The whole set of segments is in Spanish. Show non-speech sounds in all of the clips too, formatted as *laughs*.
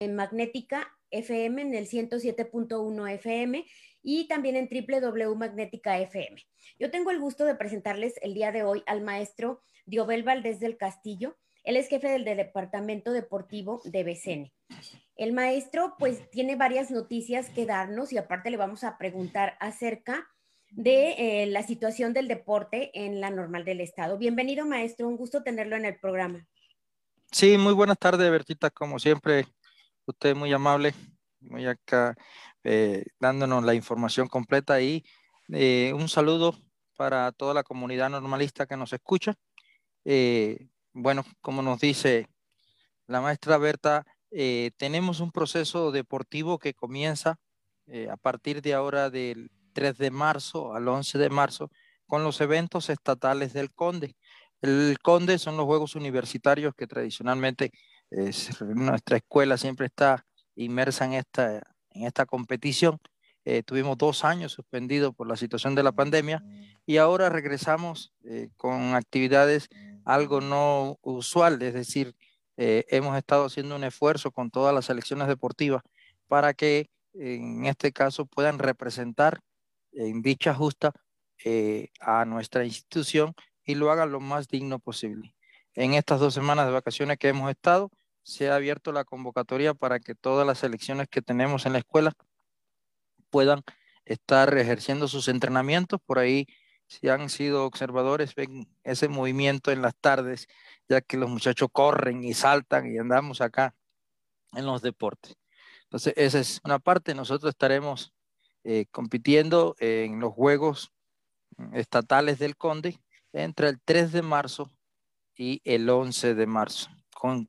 en Magnética FM en el 107.1 FM y también en www.magnética FM. Yo tengo el gusto de presentarles el día de hoy al maestro Diobel Valdés del Castillo. Él es jefe del Departamento Deportivo de BCN. El maestro pues tiene varias noticias que darnos y aparte le vamos a preguntar acerca de eh, la situación del deporte en la normal del estado. Bienvenido maestro, un gusto tenerlo en el programa. Sí, muy buenas tardes, Bertita, como siempre, usted muy amable, muy acá eh, dándonos la información completa y eh, un saludo para toda la comunidad normalista que nos escucha. Eh, bueno, como nos dice la maestra Berta, tenemos un proceso deportivo que comienza a partir de ahora del 3 de marzo al 11 de marzo con los eventos estatales del Conde. El Conde son los Juegos Universitarios que tradicionalmente nuestra escuela siempre está inmersa en esta, en esta competición. Eh, tuvimos dos años suspendidos por la situación de la pandemia y ahora regresamos eh, con actividades algo no usual, es decir, eh, hemos estado haciendo un esfuerzo con todas las selecciones deportivas para que en este caso puedan representar en dicha justa a nuestra institución y lo hagan lo más digno posible. En estas dos semanas de vacaciones que hemos estado, se ha abierto la convocatoria para que todas las selecciones que tenemos en la escuela puedan estar ejerciendo sus entrenamientos. Por ahí, si han sido observadores, ven ese movimiento en las tardes, ya que los muchachos corren y saltan y andamos acá en los deportes. Entonces, esa es una parte. Nosotros estaremos eh, compitiendo en los Juegos Estatales del Conde entre el 3 de marzo y el 11 de marzo.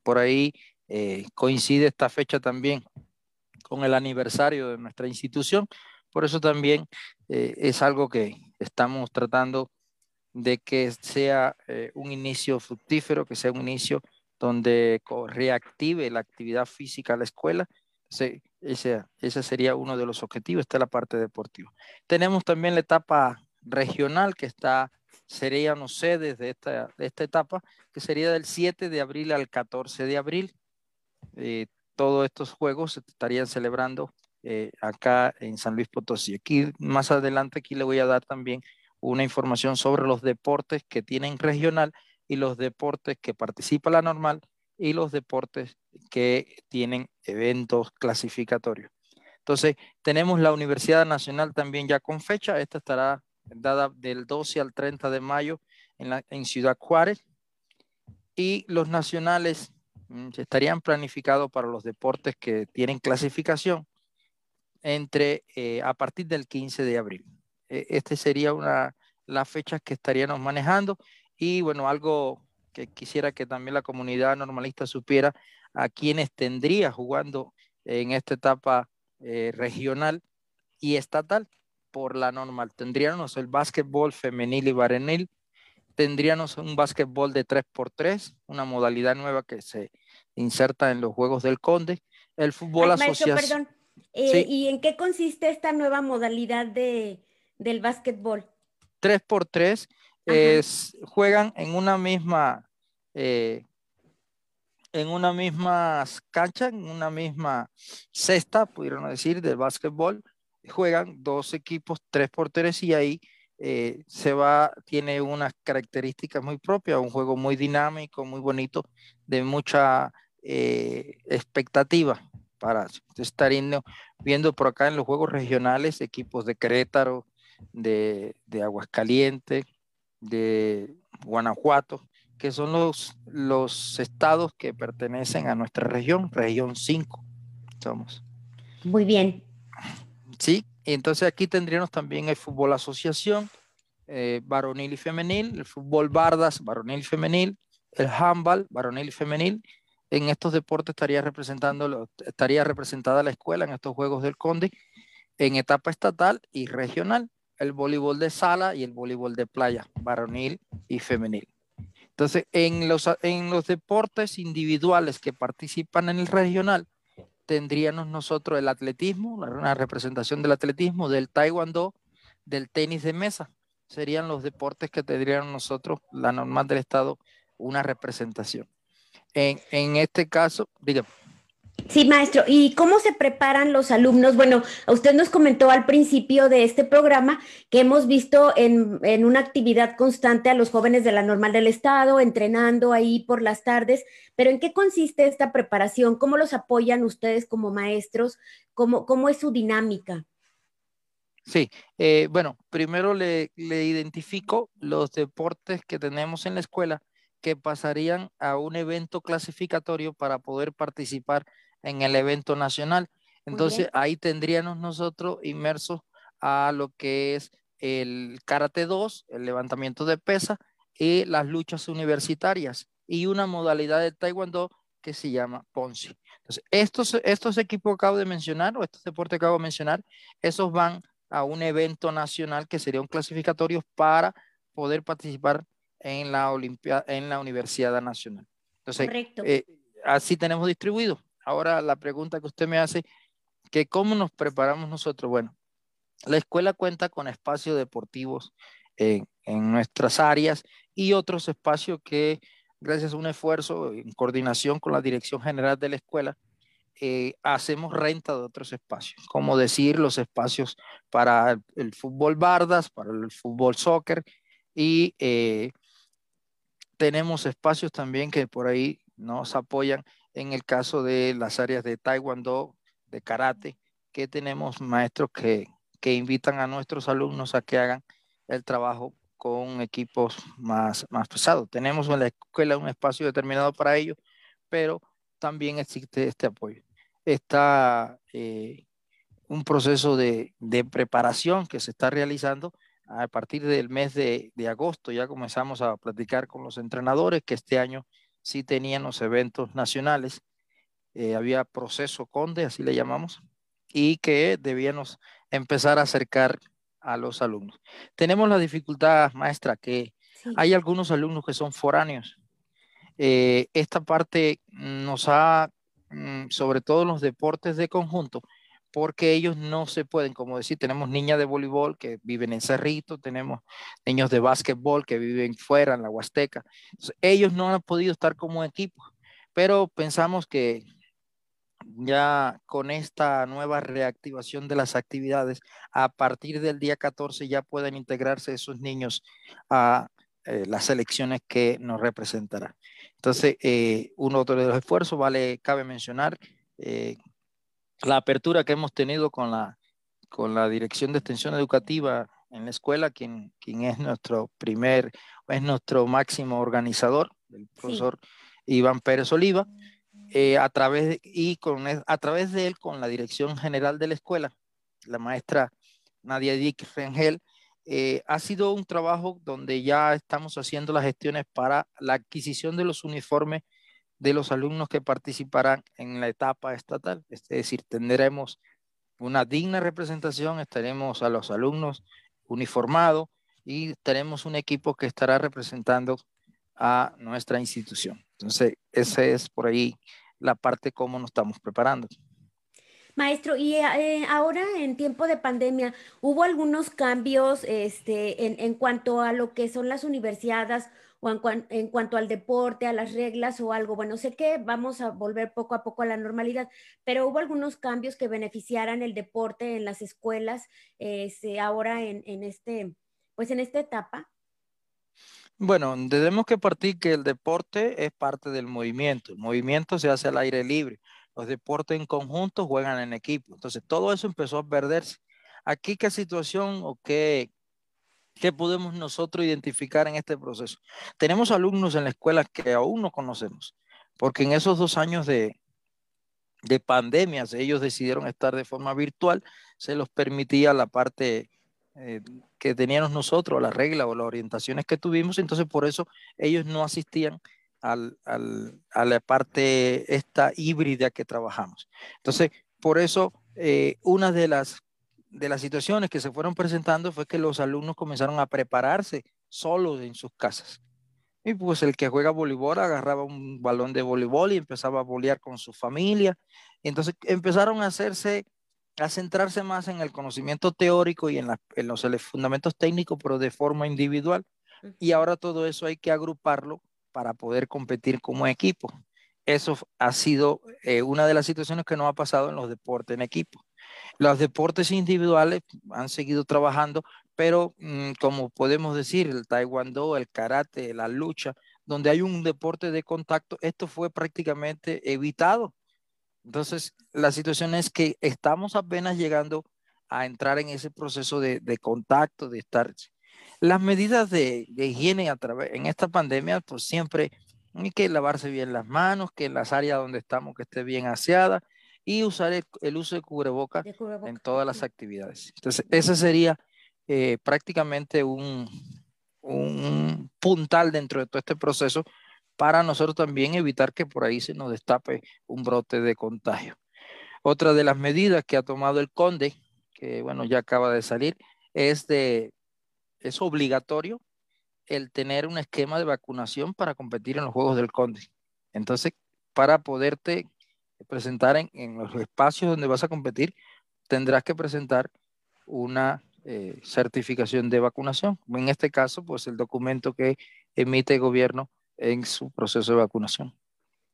Por ahí eh, coincide esta fecha también con el aniversario de nuestra institución. Por eso también eh, es algo que estamos tratando de que sea eh, un inicio fructífero, que sea un inicio donde reactive la actividad física a la escuela. ese, ese sería uno de los objetivos, esta es la parte deportiva. Tenemos también la etapa regional que está seríamos sedes de esta, de esta etapa, que sería del 7 de abril al 14 de abril. Eh, todos estos juegos se estarían celebrando eh, acá en San Luis Potosí. Aquí más adelante, aquí le voy a dar también una información sobre los deportes que tienen regional y los deportes que participa la normal y los deportes que tienen eventos clasificatorios. Entonces, tenemos la Universidad Nacional también ya con fecha. Esta estará dada del 12 al 30 de mayo en, Ciudad Juárez. Y los nacionales mm, estarían planificados para los deportes que tienen clasificación entre eh, a partir del 15 de abril. E, este sería una las fechas que estaríamos manejando y bueno, algo que quisiera que también la comunidad normalista supiera a quienes tendría jugando en esta etapa eh, regional y estatal por la normal. Tendríamos el básquetbol femenil y varonil, tendríamos un básquetbol de 3x3, una modalidad nueva que se inserta en los Juegos del Conde, el fútbol asociado. Eh, ¿Y en qué consiste esta nueva modalidad de, del básquetbol? 3x3 es, juegan en una misma eh, en una misma cancha, en una misma cesta, pudieron decir, del básquetbol, juegan dos equipos, tres por tres, y ahí eh, se va, tiene unas características muy propias, un juego muy dinámico, muy bonito, de mucha eh, expectativa para estar viendo por acá en los juegos regionales equipos de Querétaro, de, Aguascalientes, de Guanajuato, que son los, los estados que pertenecen a nuestra región, región 5 somos. Muy bien, Sí, entonces aquí tendríamos también el fútbol asociación, eh, varonil y femenil, el fútbol bardas, varonil y femenil, el handball, varonil y femenil. En estos deportes estaría, representando, estaría representada la escuela en estos Juegos del Conde en etapa estatal y regional, el voleibol de sala y el voleibol de playa, varonil y femenil. Entonces, en los, en los deportes individuales que participan en el regional, tendríamos nosotros el atletismo, una representación del atletismo, del taekwondo, del tenis de mesa. Serían los deportes que tendríamos nosotros, la normal del Estado, una representación. En, en este caso, dígame. Sí, maestro. ¿Y cómo se preparan los alumnos? Bueno, usted nos comentó al principio de este programa que hemos visto en, en, una actividad constante a los jóvenes de la normal del Estado, entrenando ahí por las tardes, pero ¿en qué consiste esta preparación? ¿Cómo los apoyan ustedes como maestros? ¿Cómo, cómo es su dinámica? Sí, eh, bueno, primero le, le identifico los deportes que tenemos en la escuela que pasarían a un evento clasificatorio para poder participar en el evento nacional. Entonces ahí tendríamos nosotros inmersos a lo que es el karate 2, el levantamiento de pesa y las luchas universitarias y una modalidad de taekwondo que se llama Ponzi. Entonces, estos, estos equipos que acabo de mencionar o estos deportes que acabo de mencionar, esos van a un evento nacional que sería un clasificatorio para poder participar en la, Olimpia, en la Universidad Nacional. Entonces, eh, así tenemos distribuido. Ahora la pregunta que usted me hace, que cómo nos preparamos nosotros. Bueno, la escuela cuenta con espacios deportivos en, nuestras áreas y otros espacios que, gracias a un esfuerzo en coordinación con la Dirección General de la Escuela, eh, hacemos renta de otros espacios, como decir los espacios para el, el fútbol bardas, para el fútbol soccer y eh, tenemos espacios también que por ahí nos apoyan en el caso de las áreas de taekwondo, de karate, que tenemos maestros que, que invitan a nuestros alumnos a que hagan el trabajo con equipos más, más pesados. Tenemos en la escuela un espacio determinado para ello, pero también existe este apoyo. Está eh, un proceso de, de, preparación que se está realizando a partir del mes de, de, agosto. Ya comenzamos a platicar con los entrenadores que este año sí tenían los eventos nacionales, eh, había proceso conde, así le llamamos, y que debíamos empezar a acercar a los alumnos. Tenemos la dificultad, maestra, que sí. hay algunos alumnos que son foráneos. Eh, esta parte nos ha, mm, sobre todo en los deportes de conjunto, porque ellos no se pueden, como decir, tenemos niñas de voleibol que viven en Cerrito, tenemos niños de básquetbol que viven fuera, en la Huasteca. Ellos no han podido estar como equipo, pero pensamos que ya con esta nueva reactivación de las actividades, a partir del día 14 ya pueden integrarse esos niños a eh, las selecciones que nos representarán. Entonces, eh, uno de los esfuerzos, vale, cabe mencionar, eh, la apertura que hemos tenido con la, con la Dirección de Extensión Educativa en la escuela, quien, quien es nuestro primer, es nuestro máximo organizador, el profesor sí. Iván Pérez Oliva, eh, a, través de, y con, a través de él, con la Dirección General de la escuela, la maestra Nadia Dick Rengel, eh, ha sido un trabajo donde ya estamos haciendo las gestiones para la adquisición de los uniformes de los alumnos que participarán en la etapa estatal. Es decir, tendremos una digna representación, estaremos a los alumnos uniformados y tenemos un equipo que estará representando a nuestra institución. Entonces, esa es por ahí la parte cómo nos estamos preparando. Maestro, y eh, ahora en tiempo de pandemia, ¿hubo algunos cambios este, en, en cuanto a lo que son las universidades o en, cuan, en, cuanto al deporte, a las reglas o algo. Bueno, sé que vamos a volver poco a poco a la normalidad, pero hubo algunos cambios que beneficiaran el deporte en las escuelas este, ahora en, en, este, pues en esta etapa. Bueno, tenemos que partir que el deporte es parte del movimiento. El movimiento se hace al aire libre. Los deportes en conjunto juegan en equipo. Entonces, todo eso empezó a perderse. Aquí, ¿qué situación o qué, ¿Qué podemos nosotros identificar en este proceso? Tenemos alumnos en la escuela que aún no conocemos, porque en esos dos años de, de pandemias ellos decidieron estar de forma virtual, se los permitía la parte eh, que teníamos nosotros, la regla o las orientaciones que tuvimos, entonces por eso ellos no asistían al, al, a la parte esta híbrida que trabajamos. Entonces, por eso, eh, una de las de las situaciones que se fueron presentando fue que los alumnos comenzaron a prepararse solos en sus casas. Y pues el que juega voleibol agarraba un balón de voleibol y empezaba a bolear con su familia. Y entonces empezaron a hacerse, a centrarse más en el conocimiento teórico y en, la, en los fundamentos técnicos, pero de forma individual. Y ahora todo eso hay que agruparlo para poder competir como equipo. eso ha sido eh, una de las situaciones que nos ha pasado en los deportes en equipo. Los deportes individuales han seguido trabajando, pero mm, como podemos decir, el taekwondo, el karate, la lucha, donde hay un deporte de contacto, esto fue prácticamente evitado. Entonces, la situación es que estamos apenas llegando a entrar en ese proceso de, contacto, de estar... Las medidas de, higiene a través, en esta pandemia, pues siempre hay que lavarse bien las manos, que en las áreas donde estamos que esté bien aseada y usar el, uso de cubrebocas en todas las actividades. Entonces, ese sería eh, prácticamente un, un puntal dentro de todo este proceso para nosotros también evitar que por ahí se nos destape un brote de contagio. Otra de las medidas que ha tomado el CONDE, que bueno, ya acaba de salir, es de, es obligatorio el tener un esquema de vacunación para competir en los Juegos del Conde. Entonces, para poderte presentar en, los espacios donde vas a competir, tendrás que presentar una eh, certificación de vacunación. En este caso, pues el documento que emite el gobierno en su proceso de vacunación.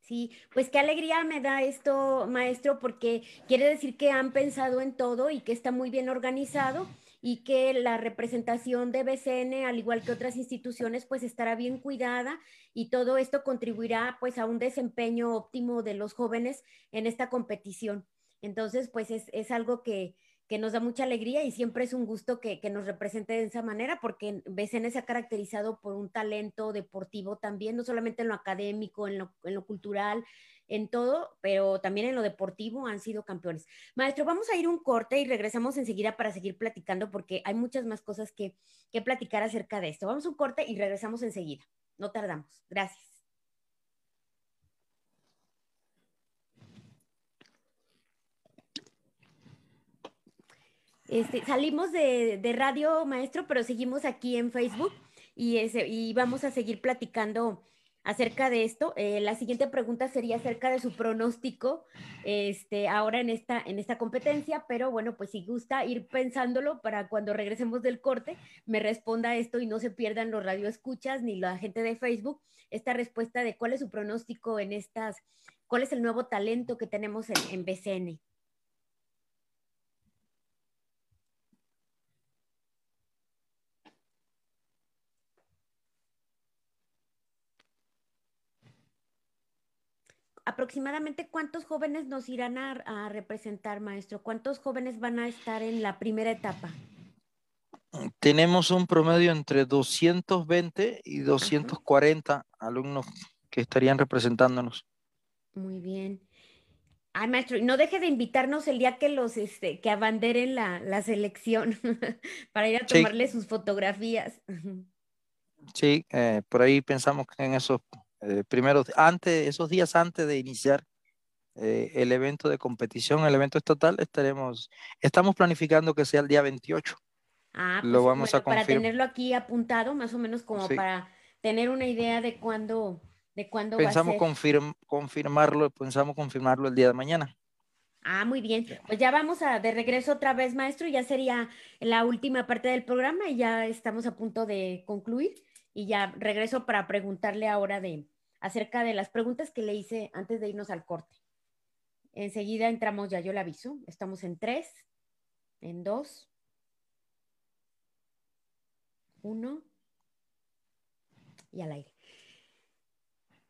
Sí, pues qué alegría me da esto, maestro, porque quiere decir que han pensado en todo y que está muy bien organizado y que la representación de BCN, al igual que otras instituciones, pues estará bien cuidada y todo esto contribuirá pues a un desempeño óptimo de los jóvenes en esta competición. Entonces, pues es, es algo que, que nos da mucha alegría y siempre es un gusto que, que, nos represente de esa manera, porque BCN se ha caracterizado por un talento deportivo también, no solamente en lo académico, en lo, en lo cultural, en todo, pero también en lo deportivo han sido campeones. Maestro, vamos a ir un corte y regresamos enseguida para seguir platicando, porque hay muchas más cosas que, que platicar acerca de esto. Vamos a un corte y regresamos enseguida. No tardamos. Gracias. Este, salimos de, radio, maestro, pero seguimos aquí en Facebook y, vamos a seguir platicando acerca de esto. Eh, la siguiente pregunta sería acerca de su pronóstico este, ahora en esta, en esta competencia, pero bueno, pues si gusta ir pensándolo para cuando regresemos del corte, me responda esto y no se pierdan los radioescuchas ni la gente de Facebook, esta respuesta de cuál es su pronóstico en estas, cuál es el nuevo talento que tenemos en, en BCN. Aproximadamente cuántos jóvenes nos irán a, representar, maestro? ¿Cuántos jóvenes van a estar en la primera etapa? Tenemos un promedio entre 220 y 240 alumnos que estarían representándonos. Muy bien. Ay, maestro, no deje de invitarnos el día que los, este, que abanderen la, selección *laughs* para ir a tomarle sus fotografías. *laughs* Sí, eh, por ahí pensamos que en esos eh, primero, antes, esos días antes de iniciar eh, el evento de competición, el evento estatal, estaremos, estamos planificando que sea el día 28. Ah, pues, lo vamos a confirmar. Para tenerlo aquí apuntado, más o menos como para tener una idea de cuándo, de cuándo pensamos va a ser. confirmarlo, pensamos confirmarlo el día de mañana. Ah, muy bien. Pues ya vamos a de regreso otra vez, maestro. Ya sería la última parte del programa y ya estamos a punto de concluir. Y ya regreso para preguntarle ahora de, acerca de las preguntas que le hice antes de irnos al corte. Enseguida entramos ya, yo le aviso. Estamos en tres, en dos, uno y al aire.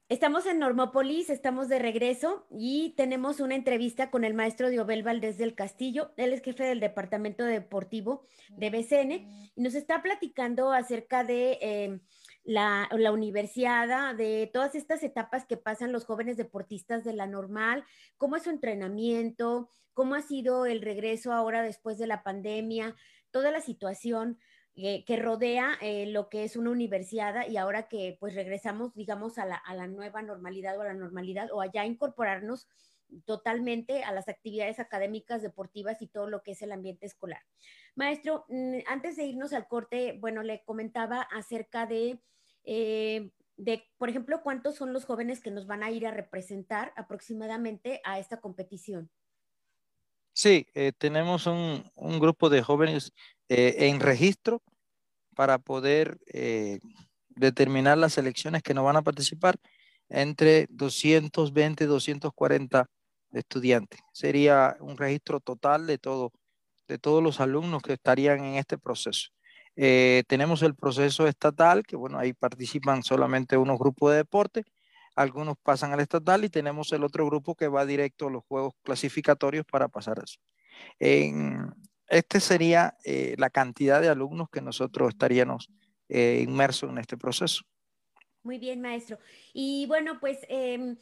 Estamos en Normópolis, estamos de regreso y tenemos una entrevista con el maestro Diobel Valdés del Castillo. Él es jefe del departamento deportivo de BCN y nos está platicando acerca de eh, la, la universidad, de todas estas etapas que pasan los jóvenes deportistas de la normal, cómo es su entrenamiento, cómo ha sido el regreso ahora después de la pandemia, toda la situación eh, que rodea eh, lo que es una universidad y ahora que pues regresamos, digamos, a la, a la nueva normalidad o a la normalidad o allá incorporarnos totalmente a las actividades académicas, deportivas y todo lo que es el ambiente escolar. Maestro, mm, antes de irnos al corte, bueno, le comentaba acerca de eh, de, por ejemplo, cuántos son los jóvenes que nos van a ir a representar aproximadamente a esta competición. Sí, eh, tenemos un, grupo de jóvenes eh, en registro para poder determinar las selecciones que nos van a participar. entre 220 y 240 estudiantes. Sería un registro total de, todo, de todos los alumnos que estarían en este proceso. Eh, tenemos el proceso estatal, que bueno, ahí participan solamente unos grupos de deporte, algunos pasan al estatal y tenemos el otro grupo que va directo a los juegos clasificatorios para pasar eso. En, este sería eh, la cantidad de alumnos que nosotros estaríamos eh, inmersos en este proceso. Muy bien, maestro. Y bueno, pues em,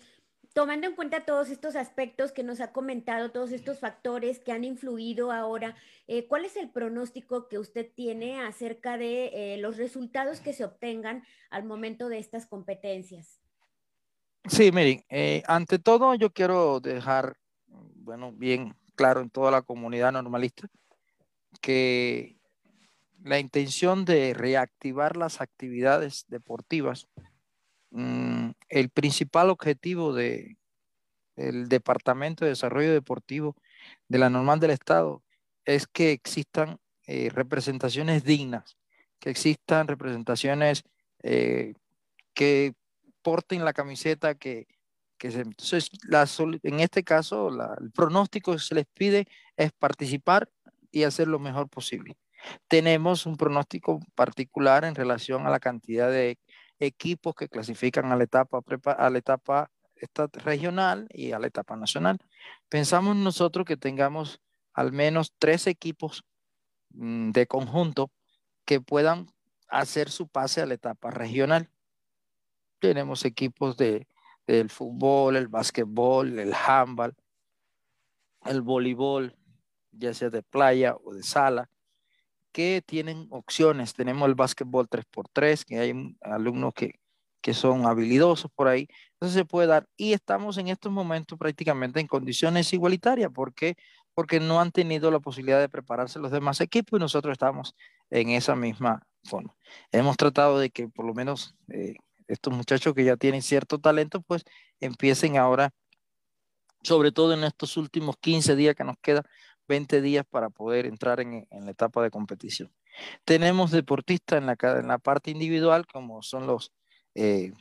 tomando en cuenta todos estos aspectos que nos ha comentado, todos estos factores que han influido ahora, eh, ¿cuál es el pronóstico que usted tiene acerca de los resultados que se obtengan al momento de estas competencias? Sí, miren, ante todo yo quiero dejar, bueno, bien claro en toda la comunidad normalista que la intención de reactivar las actividades deportivas, mm, el principal objetivo del Departamento de Desarrollo Deportivo de la Normal del Estado es que existan eh, representaciones dignas, que existan representaciones eh, que porten la camiseta que, entonces, en este caso, el pronóstico que se les pide es participar y hacer lo mejor posible. Tenemos un pronóstico particular en relación a la cantidad de equipos que clasifican a la etapa, a la etapa regional y a la etapa nacional. Pensamos nosotros que tengamos al menos tres equipos mm, de conjunto que puedan hacer su pase a la etapa regional. Tenemos equipos de, del fútbol, el básquetbol, el handball, el voleibol, ya sea de playa o de sala, que tienen opciones. Tenemos el básquetbol 3x3, que hay alumnos que, que son habilidosos por ahí. Entonces se puede dar. Y estamos en estos momentos prácticamente en condiciones igualitarias. ¿Por qué? Porque no han tenido la posibilidad de prepararse los demás equipos y nosotros estamos en esa misma forma. Hemos tratado de que por lo menos eh, estos muchachos que ya tienen cierto talento, pues empiecen ahora, sobre todo en estos últimos 15 días que nos queda, 20 días para poder entrar en, la etapa de competición. Tenemos deportistas en la, en la parte individual, como son los eh,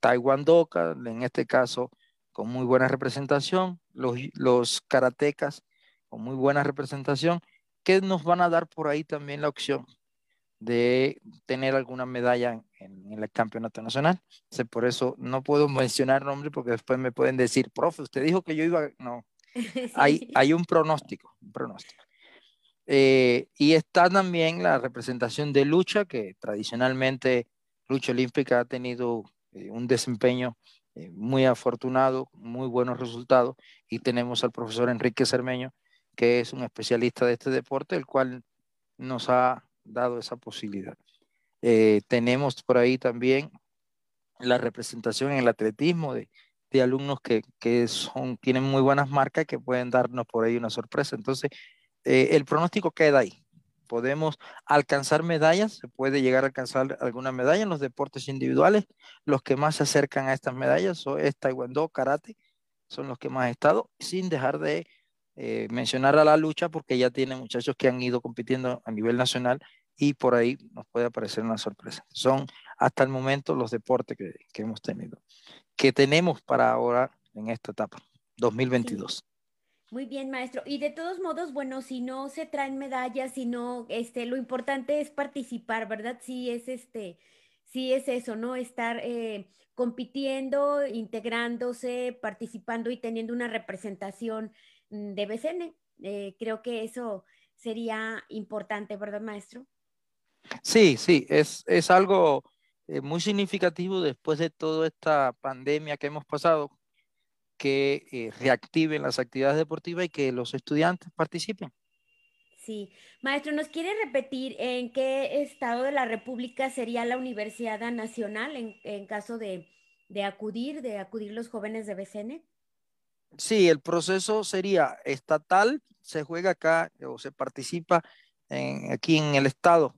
Taekwondo, en este caso con muy buena representación, los, los karatecas con muy buena representación, que nos van a dar por ahí también la opción de tener alguna medalla en, el campeonato nacional. por eso no puedo mencionar nombres porque después me pueden decir, profe, usted dijo que yo iba, no, *laughs* hay, hay un pronóstico, un pronóstico. Eh, y está también la representación de lucha, que tradicionalmente lucha olímpica ha tenido eh, un desempeño eh, muy afortunado, muy buenos resultados, y tenemos al profesor Enrique Cermeño, que es un especialista de este deporte, el cual nos ha dado esa posibilidad. tenemos por ahí también la representación en el atletismo de, de alumnos que, que, son, tienen muy buenas marcas que pueden darnos por ahí una sorpresa. Entonces, eh, el pronóstico queda ahí. Podemos alcanzar medallas, se puede llegar a alcanzar alguna medalla en los deportes individuales. Los que más se acercan a estas medallas son es Taekwondo, Karate, son los que más han estado, sin dejar de eh, mencionar a la lucha, porque ya tiene muchachos que han ido compitiendo a nivel nacional y por ahí nos puede aparecer una sorpresa. Son hasta el momento los deportes que, que hemos tenido que tenemos para ahora en esta etapa, 2022. Muy bien, maestro. Y de todos modos, bueno, si no se traen medallas, si no, este, lo importante es participar, ¿verdad? Sí es este, sí es eso, ¿no? Estar eh, compitiendo, integrándose, participando y teniendo una representación de BCN. Eh, creo que eso sería importante, ¿verdad, maestro? Sí, sí, es, es algo eh, muy significativo después de toda esta pandemia que hemos pasado, que eh, reactiven las actividades deportivas y que los estudiantes participen. Sí, maestro, ¿nos quiere repetir en qué estado de la República sería la Universidad Nacional en, caso de, acudir, de acudir los jóvenes de BCN? Sí, el proceso sería estatal, se juega acá o se participa aquí en el estado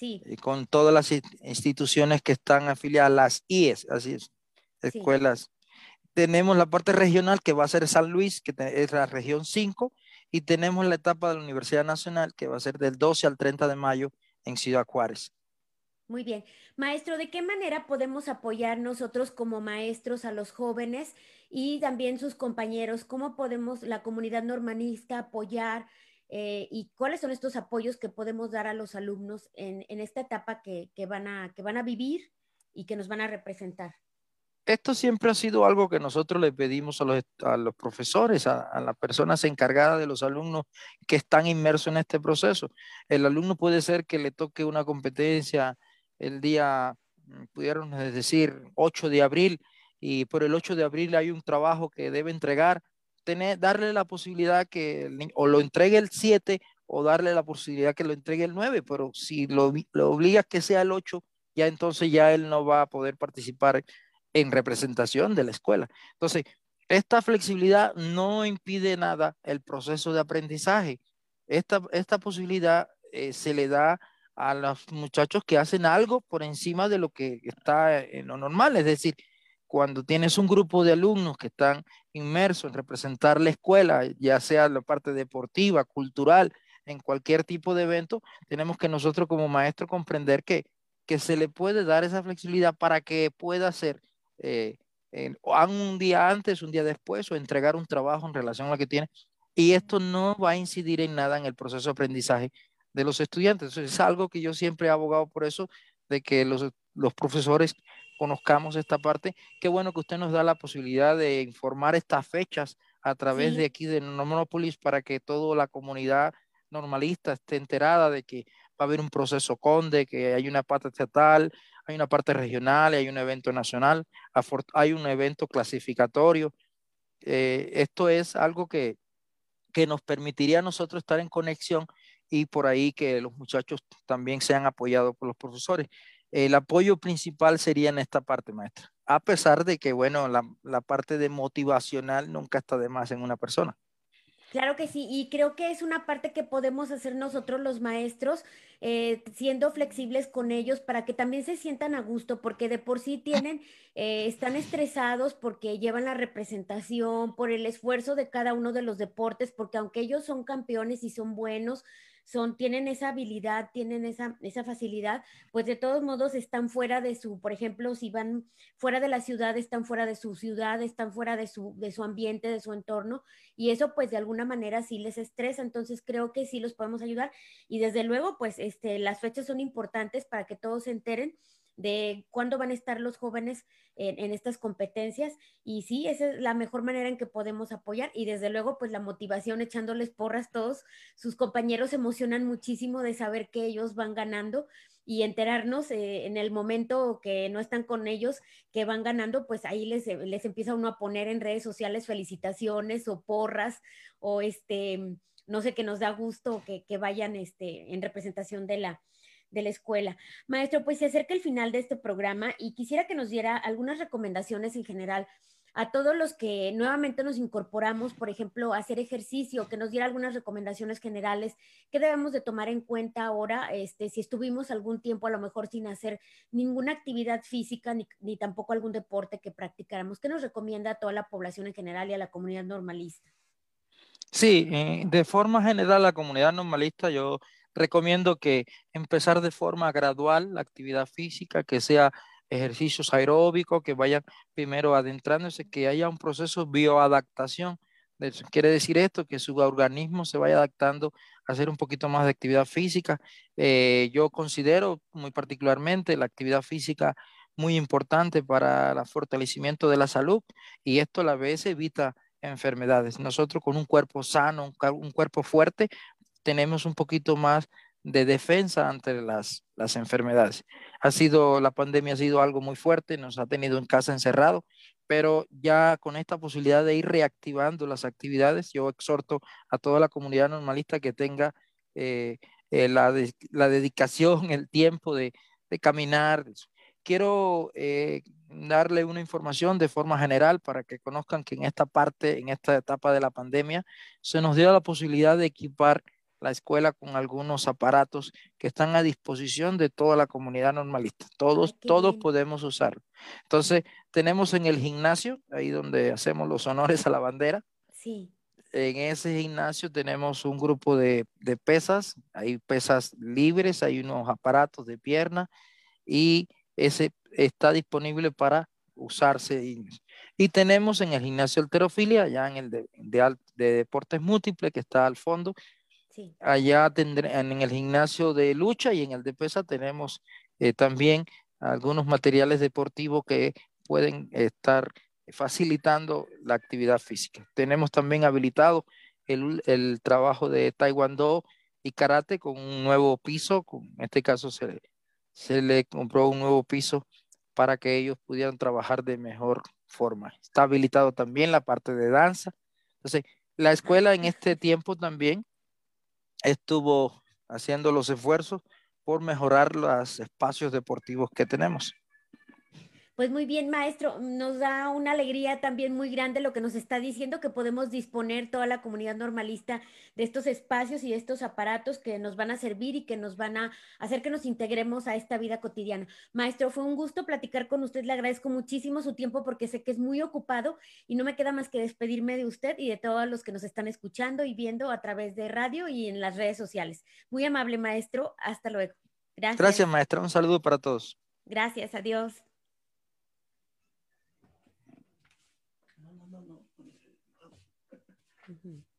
y con todas las instituciones que están afiliadas, las IES, así es, escuelas. Tenemos la parte regional que va a ser San Luis, que es la región 5, y tenemos la etapa de la Universidad Nacional que va a ser del 12 al 30 de mayo en Ciudad Juárez. Muy bien. Maestro, ¿de qué manera podemos apoyar nosotros como maestros a los jóvenes y también sus compañeros? ¿Cómo podemos la comunidad normalista apoyar eh, y cuáles son estos apoyos que podemos dar a los alumnos en, esta etapa que, van a, que van a vivir y que nos van a representar? Esto siempre ha sido algo que nosotros le pedimos a los, a los profesores, a, a, las personas encargadas de los alumnos que están inmersos en este proceso. El alumno puede ser que le toque una competencia el día, mm, pudieron decir, 8 de abril, y por el 8 de abril hay un trabajo que debe entregar, tener, darle la posibilidad que o lo entregue el 7 o darle la posibilidad que lo entregue el 9, pero si lo, lo obliga que sea el 8, ya entonces ya él no va a poder participar en representación de la escuela. Entonces, esta flexibilidad no impide nada el proceso de aprendizaje. Esta, esta posibilidad eh, se le da a los muchachos que hacen algo por encima de lo que está en lo normal. Es decir, cuando tienes un grupo de alumnos que están inmersos en representar la escuela, ya sea la parte deportiva, cultural, en cualquier tipo de evento, tenemos que nosotros como maestros comprender que, que se le puede dar esa flexibilidad para que pueda hacer eh, un día antes, un día después, o entregar un trabajo en relación a lo que tiene. Y esto no va a incidir en nada en el proceso de aprendizaje de los estudiantes. es algo que yo siempre he abogado por eso, de que los, los profesores conozcamos esta parte. Qué bueno que usted nos da la posibilidad de informar estas fechas a través de aquí de Monopolis para que toda la comunidad normalista esté enterada de que va a haber un proceso conde, que hay una parte estatal, hay una parte regional, hay un evento nacional, hay un evento clasificatorio. Eh, esto es algo que, que nos permitiría a nosotros estar en conexión y por ahí que los muchachos también sean apoyados por los profesores. El apoyo principal sería en esta parte, maestra, a pesar de que, bueno, la, la parte de motivacional nunca está de más en una persona. Claro que sí, y creo que es una parte que podemos hacer nosotros los maestros, eh, siendo flexibles con ellos para que también se sientan a gusto, porque de por sí tienen, eh, están estresados porque llevan la representación, por el esfuerzo de cada uno de los deportes, porque aunque ellos son campeones y son buenos, son, tienen esa habilidad, tienen esa, esa facilidad, pues de todos modos están fuera de su, por ejemplo, si van fuera de la ciudad, están fuera de su ciudad, están fuera de su, de su ambiente, de su entorno, y eso pues de alguna manera sí les estresa, entonces creo que sí los podemos ayudar, y desde luego pues este, las fechas son importantes para que todos se enteren de cuándo van a estar los jóvenes en, estas competencias. Y sí, esa es la mejor manera en que podemos apoyar. Y desde luego, pues la motivación echándoles porras todos. Sus compañeros se emocionan muchísimo de saber que ellos van ganando y enterarnos eh, en el momento que no están con ellos, que van ganando, pues ahí les, les empieza uno a poner en redes sociales felicitaciones o porras o este, no sé, que nos da gusto que, que vayan este, en representación de la, de la escuela. Maestro, pues se acerca el final de este programa y quisiera que nos diera algunas recomendaciones en general a todos los que nuevamente nos incorporamos, por ejemplo, a hacer ejercicio, que nos diera algunas recomendaciones generales que debemos de tomar en cuenta ahora, este, si estuvimos algún tiempo a lo mejor sin hacer ninguna actividad física ni, ni tampoco algún deporte que practicáramos. ¿Qué nos recomienda a toda la población en general y a la comunidad normalista? Sí, eh, de forma general, la comunidad normalista yo recomiendo que empezar de forma gradual la actividad física, que sea ejercicios aeróbicos, que vayan primero adentrándose, que haya un proceso de bioadaptación. Quiere decir esto, que su organismo se vaya adaptando a hacer un poquito más de actividad física. Eh, yo considero muy particularmente la actividad física muy importante para el fortalecimiento de la salud y esto a la vez evita enfermedades. Nosotros con un cuerpo sano, un cuerpo fuerte, tenemos un poquito más de defensa ante las, las enfermedades. Ha sido, la pandemia ha sido algo muy fuerte, nos ha tenido en casa encerrado, pero ya con esta posibilidad de ir reactivando las actividades, yo exhorto a toda la comunidad normalista que tenga eh, eh, la, la, dedicación, *laughs* el tiempo de, de caminar. Quiero eh, darle una información de forma general para que conozcan que en esta parte, en esta etapa de la pandemia, se nos dio la posibilidad de equipar la escuela con algunos aparatos que están a disposición de toda la comunidad normalista. Todos, todos podemos usarlo. Entonces, tenemos en el gimnasio, ahí donde hacemos los honores a la bandera. Sí. En ese gimnasio tenemos un grupo de, de pesas, hay pesas libres, hay unos aparatos de pierna y ese está disponible para usarse. Y, tenemos en el gimnasio alterofilia, allá en el de, deportes múltiples que está al fondo. Allá tendré, en el gimnasio de lucha y en el de pesa tenemos eh, también algunos materiales deportivos que pueden estar facilitando la actividad física. Tenemos también habilitado el, el trabajo de taekwondo y karate con un nuevo piso, en este caso se, se le compró un nuevo piso para que ellos pudieran trabajar de mejor forma. Está habilitado también la parte de danza. Entonces, la escuela en este tiempo también estuvo haciendo los esfuerzos por mejorar los espacios deportivos que tenemos. Pues muy bien, maestro, nos da una alegría también muy grande lo que nos está diciendo, que podemos disponer toda la comunidad normalista de estos espacios y de estos aparatos que nos van a servir y que nos van a hacer que nos integremos a esta vida cotidiana. Maestro, fue un gusto platicar con usted, le agradezco muchísimo su tiempo porque sé que es muy ocupado y no me queda más que despedirme de usted y de todos los que nos están escuchando y viendo a través de radio y en las redes sociales. Muy amable, maestro, hasta luego. Gracias. Gracias, maestra. Un saludo para todos. Gracias, adiós. Mm-hmm.